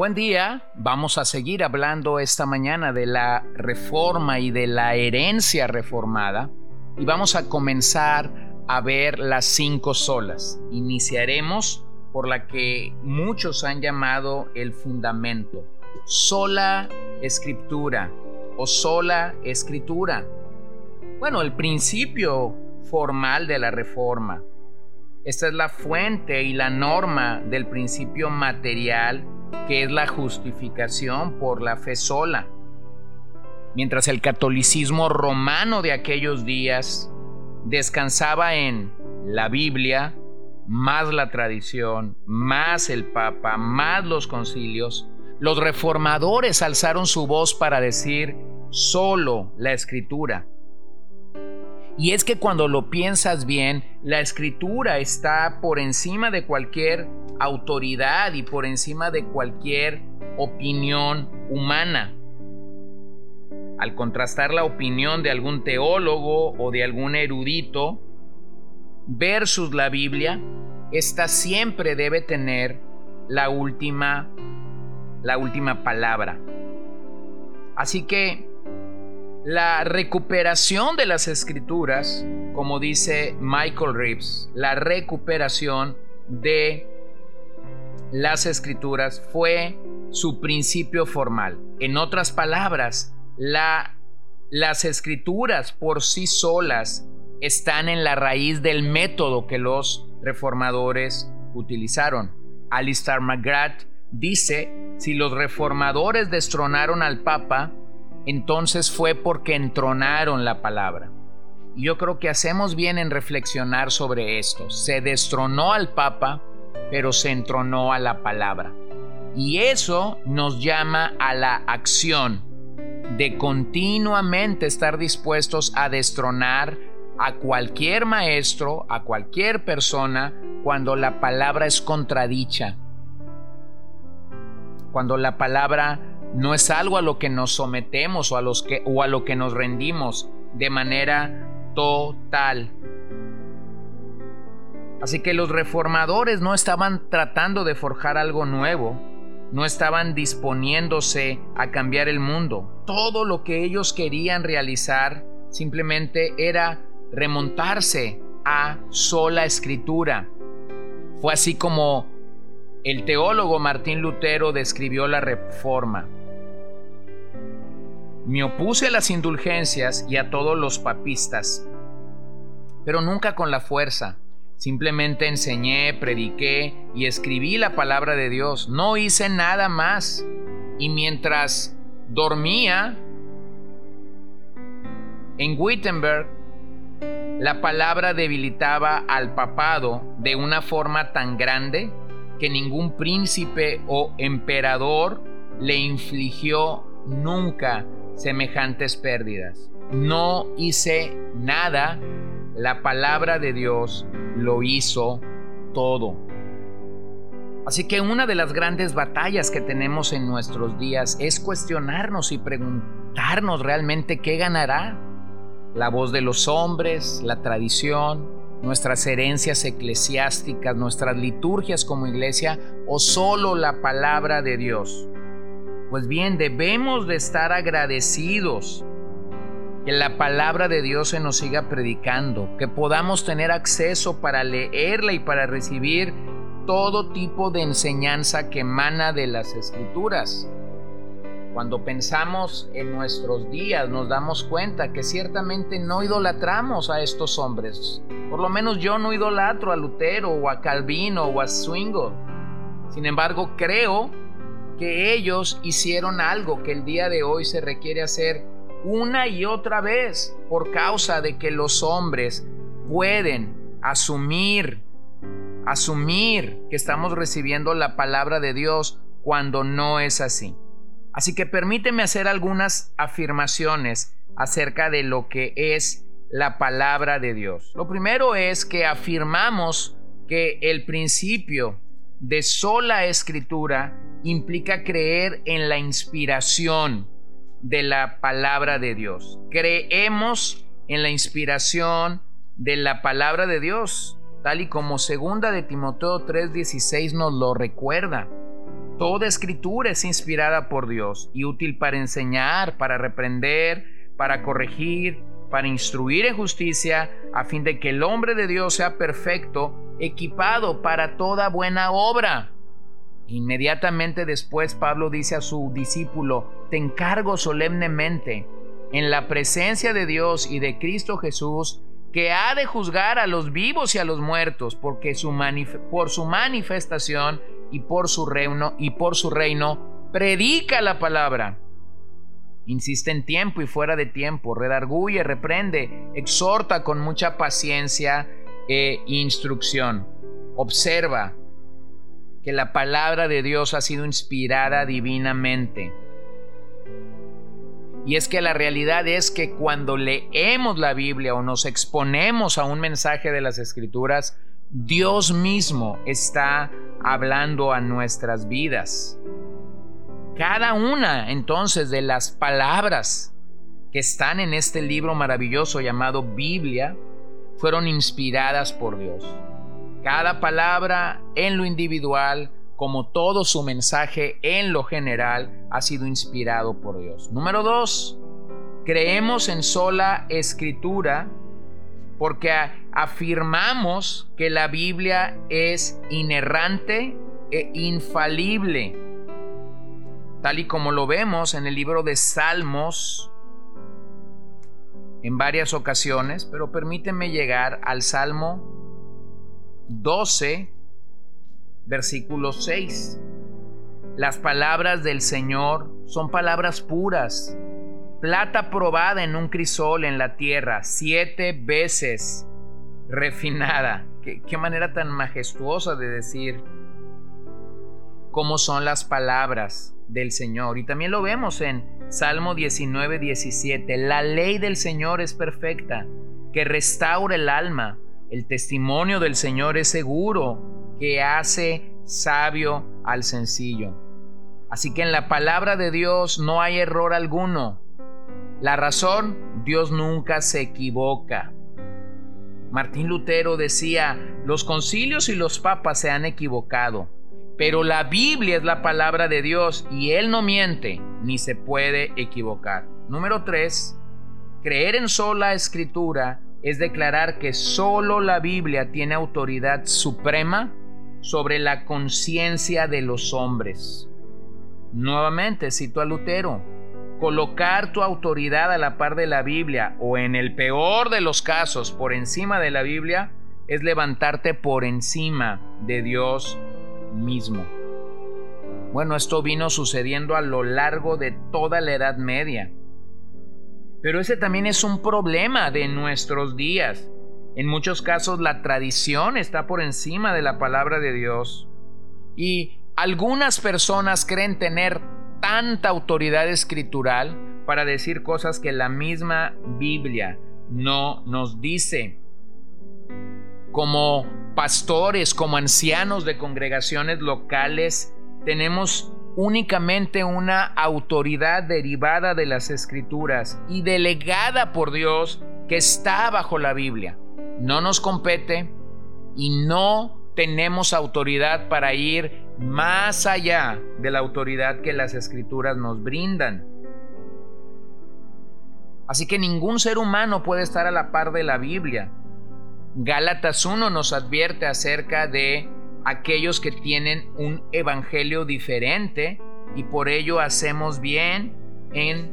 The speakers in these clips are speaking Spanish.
Buen día, vamos a seguir hablando esta mañana de la reforma y de la herencia reformada y vamos a comenzar a ver las cinco solas. Iniciaremos por la que muchos han llamado el fundamento, sola escritura o sola escritura. Bueno, el principio formal de la reforma. Esta es la fuente y la norma del principio material que es la justificación por la fe sola. Mientras el catolicismo romano de aquellos días descansaba en la Biblia, más la tradición, más el Papa, más los concilios, los reformadores alzaron su voz para decir solo la escritura. Y es que cuando lo piensas bien, la escritura está por encima de cualquier autoridad y por encima de cualquier opinión humana. Al contrastar la opinión de algún teólogo o de algún erudito versus la Biblia, esta siempre debe tener la última la última palabra. Así que la recuperación de las escrituras, como dice Michael Reeves, la recuperación de las escrituras fue su principio formal. En otras palabras, las escrituras por sí solas están en la raíz del método que los reformadores utilizaron. Alistair McGrath dice, si los reformadores destronaron al Papa, entonces fue porque entronaron la palabra. Y yo creo que hacemos bien en reflexionar sobre esto. Se destronó al Papa, pero se entronó a la palabra. Y eso nos llama a la acción de continuamente estar dispuestos a destronar a cualquier maestro, a cualquier persona, cuando la palabra es contradicha. Cuando la palabra no es algo a lo que nos sometemos o a, que, o a lo que nos rendimos de manera total. Así que los reformadores no estaban tratando de forjar algo nuevo, no estaban disponiéndose a cambiar el mundo. Todo lo que ellos querían realizar simplemente era remontarse a sola escritura. Fue así como el teólogo Martín Lutero describió la reforma. Me opuse a las indulgencias y a todos los papistas, pero nunca con la fuerza. Simplemente enseñé, prediqué y escribí la palabra de Dios. No hice nada más. Y mientras dormía en Wittenberg, la palabra debilitaba al papado de una forma tan grande que ningún príncipe o emperador le infligió nunca semejantes pérdidas. No hice nada, la palabra de Dios lo hizo todo. Así que una de las grandes batallas que tenemos en nuestros días es cuestionarnos y preguntarnos realmente qué ganará. La voz de los hombres, la tradición, nuestras herencias eclesiásticas, nuestras liturgias como iglesia o solo la palabra de Dios. Pues bien, debemos de estar agradecidos que la palabra de Dios se nos siga predicando, que podamos tener acceso para leerla y para recibir todo tipo de enseñanza que emana de las escrituras. Cuando pensamos en nuestros días nos damos cuenta que ciertamente no idolatramos a estos hombres. Por lo menos yo no idolatro a Lutero o a Calvino o a Zwingli. Sin embargo, creo que ellos hicieron algo que el día de hoy se requiere hacer una y otra vez por causa de que los hombres pueden asumir, asumir que estamos recibiendo la palabra de Dios cuando no es así. Así que permíteme hacer algunas afirmaciones acerca de lo que es la palabra de Dios. Lo primero es que afirmamos que el principio de sola escritura implica creer en la inspiración de la palabra de Dios. Creemos en la inspiración de la palabra de Dios, tal y como segunda de Timoteo 3:16 nos lo recuerda. Toda escritura es inspirada por Dios y útil para enseñar, para reprender, para corregir, para instruir en justicia, a fin de que el hombre de Dios sea perfecto, equipado para toda buena obra. Inmediatamente después Pablo dice a su discípulo, te encargo solemnemente, en la presencia de Dios y de Cristo Jesús, que ha de juzgar a los vivos y a los muertos, porque su por su manifestación y por su reino y por su reino predica la palabra Insiste en tiempo y fuera de tiempo, redarguye, reprende, exhorta con mucha paciencia e instrucción. Observa que la palabra de Dios ha sido inspirada divinamente. Y es que la realidad es que cuando leemos la Biblia o nos exponemos a un mensaje de las Escrituras, Dios mismo está hablando a nuestras vidas. Cada una entonces de las palabras que están en este libro maravilloso llamado Biblia fueron inspiradas por Dios. Cada palabra en lo individual, como todo su mensaje en lo general, ha sido inspirado por Dios. Número dos, creemos en sola escritura porque afirmamos que la Biblia es inerrante e infalible tal y como lo vemos en el libro de Salmos en varias ocasiones, pero permíteme llegar al Salmo 12, versículo 6. Las palabras del Señor son palabras puras, plata probada en un crisol en la tierra, siete veces refinada. Qué, manera tan majestuosa de decir cómo son las palabras del Señor. Y también lo vemos en Salmo 19, 17. La ley del Señor es perfecta, que restaura el alma. El testimonio del Señor es seguro, que hace sabio al sencillo. Así que en la palabra de Dios no hay error alguno. La razón, Dios nunca se equivoca. Martín Lutero decía, los concilios y los papas se han equivocado pero la Biblia es la palabra de Dios y Él no miente ni se puede equivocar. Número 3. Creer en sola escritura es declarar que solo la Biblia tiene autoridad suprema sobre la conciencia de los hombres. Nuevamente cito a Lutero, colocar tu autoridad a la par de la Biblia o en el peor de los casos por encima de la Biblia es levantarte por encima de Dios mismo. Bueno, esto vino sucediendo a lo largo de toda la Edad Media. Pero ese también es un problema de nuestros días. En muchos casos la tradición está por encima de la palabra de Dios. Y algunas personas creen tener tanta autoridad escritural para decir cosas que la misma Biblia no nos dice. Como pastores, como ancianos de congregaciones locales, tenemos únicamente una autoridad derivada de las escrituras y delegada por Dios que está bajo la Biblia. No nos compete y no tenemos autoridad para ir más allá de la autoridad que las escrituras nos brindan. Así que ningún ser humano puede estar a la par de la Biblia. Gálatas 1 nos advierte acerca de aquellos que tienen un evangelio diferente y por ello hacemos bien en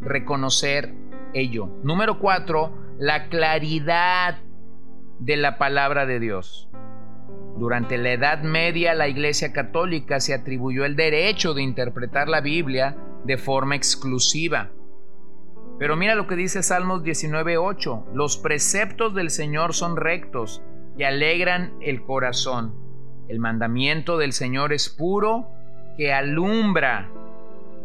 reconocer ello. Número 4, la claridad de la palabra de Dios. Durante la Edad Media la Iglesia Católica se atribuyó el derecho de interpretar la Biblia de forma exclusiva. Pero mira lo que dice Salmos 19:8, los preceptos del Señor son rectos y alegran el corazón. El mandamiento del Señor es puro que alumbra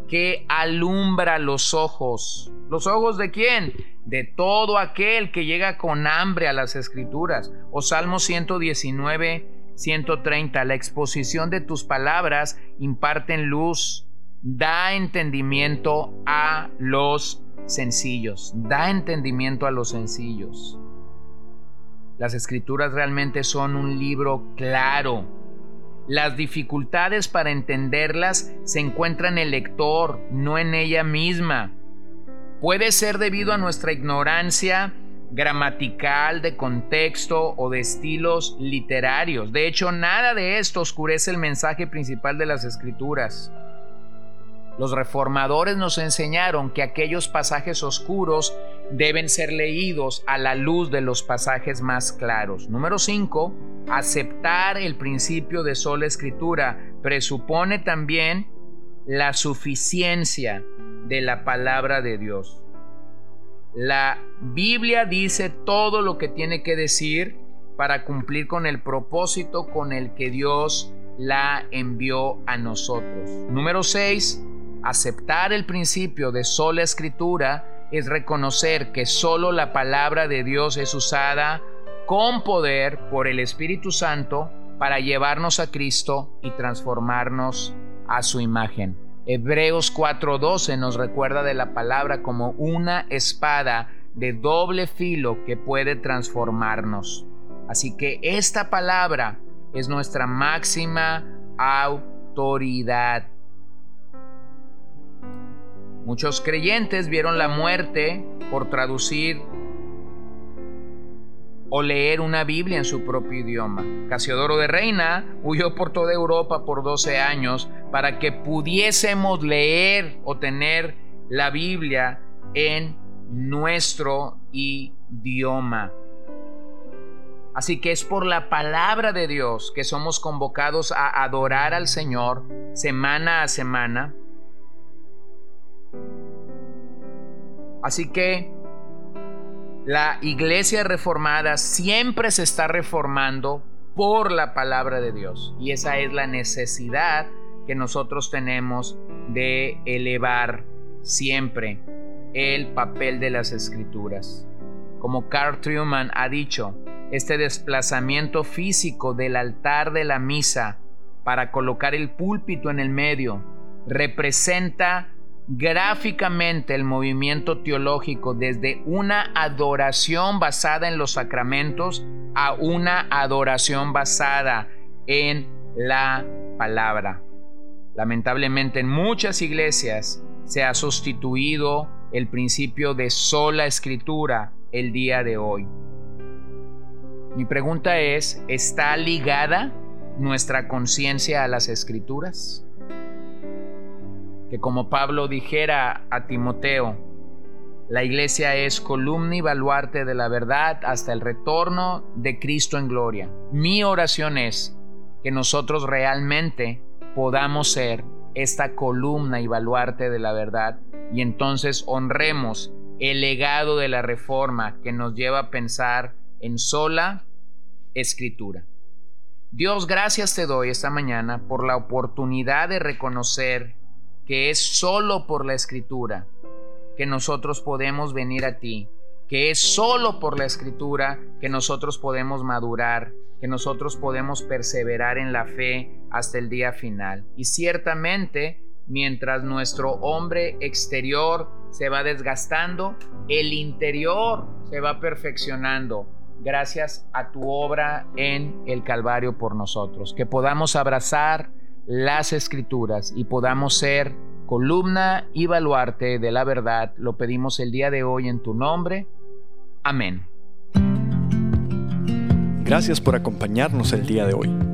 que alumbra los ojos. ¿Los ojos de quién? De todo aquel que llega con hambre a las escrituras. O Salmo 119, 130. La exposición de tus palabras imparten luz, da entendimiento a los sencillos. Da entendimiento a los sencillos. Las escrituras realmente son un libro claro. Las dificultades para entenderlas se encuentran en el lector, no en ella misma. Puede ser debido a nuestra ignorancia gramatical, de contexto o de estilos literarios. De hecho, nada de esto oscurece el mensaje principal de las escrituras. Los reformadores nos enseñaron que aquellos pasajes oscuros deben ser leídos a la luz de los pasajes más claros. Número 5. Aceptar el principio de sola escritura presupone también la suficiencia de la palabra de Dios. La Biblia dice todo lo que tiene que decir para cumplir con el propósito con el que Dios la envió a nosotros. Número 6 Aceptar el principio de sola escritura es reconocer que solo la palabra de Dios es usada con poder por el Espíritu Santo para llevarnos a Cristo y transformarnos a su imagen. Hebreos 4:12 nos recuerda de la palabra como una espada de doble filo que puede transformarnos. Así que esta palabra es nuestra máxima autoridad. Muchos creyentes vieron la muerte por traducir o leer una Biblia en su propio idioma. Casiodoro de Reina huyó por toda Europa por 12 años para que pudiésemos leer o tener la Biblia en nuestro idioma. Así que es por la palabra de Dios que somos convocados a adorar al Señor semana a semana Así que la iglesia reformada siempre se está reformando por la palabra de Dios. Y esa es la necesidad que nosotros tenemos de elevar siempre el papel de las escrituras. Como Carl Truman ha dicho, este desplazamiento físico del altar de la misa para colocar el púlpito en el medio representa gráficamente el movimiento teológico desde una adoración basada en los sacramentos a una adoración basada en la palabra. Lamentablemente en muchas iglesias se ha sustituido el principio de sola escritura el día de hoy. Mi pregunta es, ¿está ligada nuestra conciencia a las escrituras? Que como Pablo dijera a Timoteo, la iglesia es columna y baluarte de la verdad hasta el retorno de Cristo en gloria. Mi oración es que nosotros realmente podamos ser esta columna y baluarte de la verdad y entonces honremos el legado de la reforma que nos lleva a pensar en sola escritura. Dios, gracias te doy esta mañana por la oportunidad de reconocer que es solo por la escritura que nosotros podemos venir a ti, que es solo por la escritura que nosotros podemos madurar, que nosotros podemos perseverar en la fe hasta el día final. Y ciertamente, mientras nuestro hombre exterior se va desgastando, el interior se va perfeccionando gracias a tu obra en el Calvario por nosotros. Que podamos abrazar las escrituras y podamos ser columna y baluarte de la verdad, lo pedimos el día de hoy en tu nombre. Amén. Gracias por acompañarnos el día de hoy.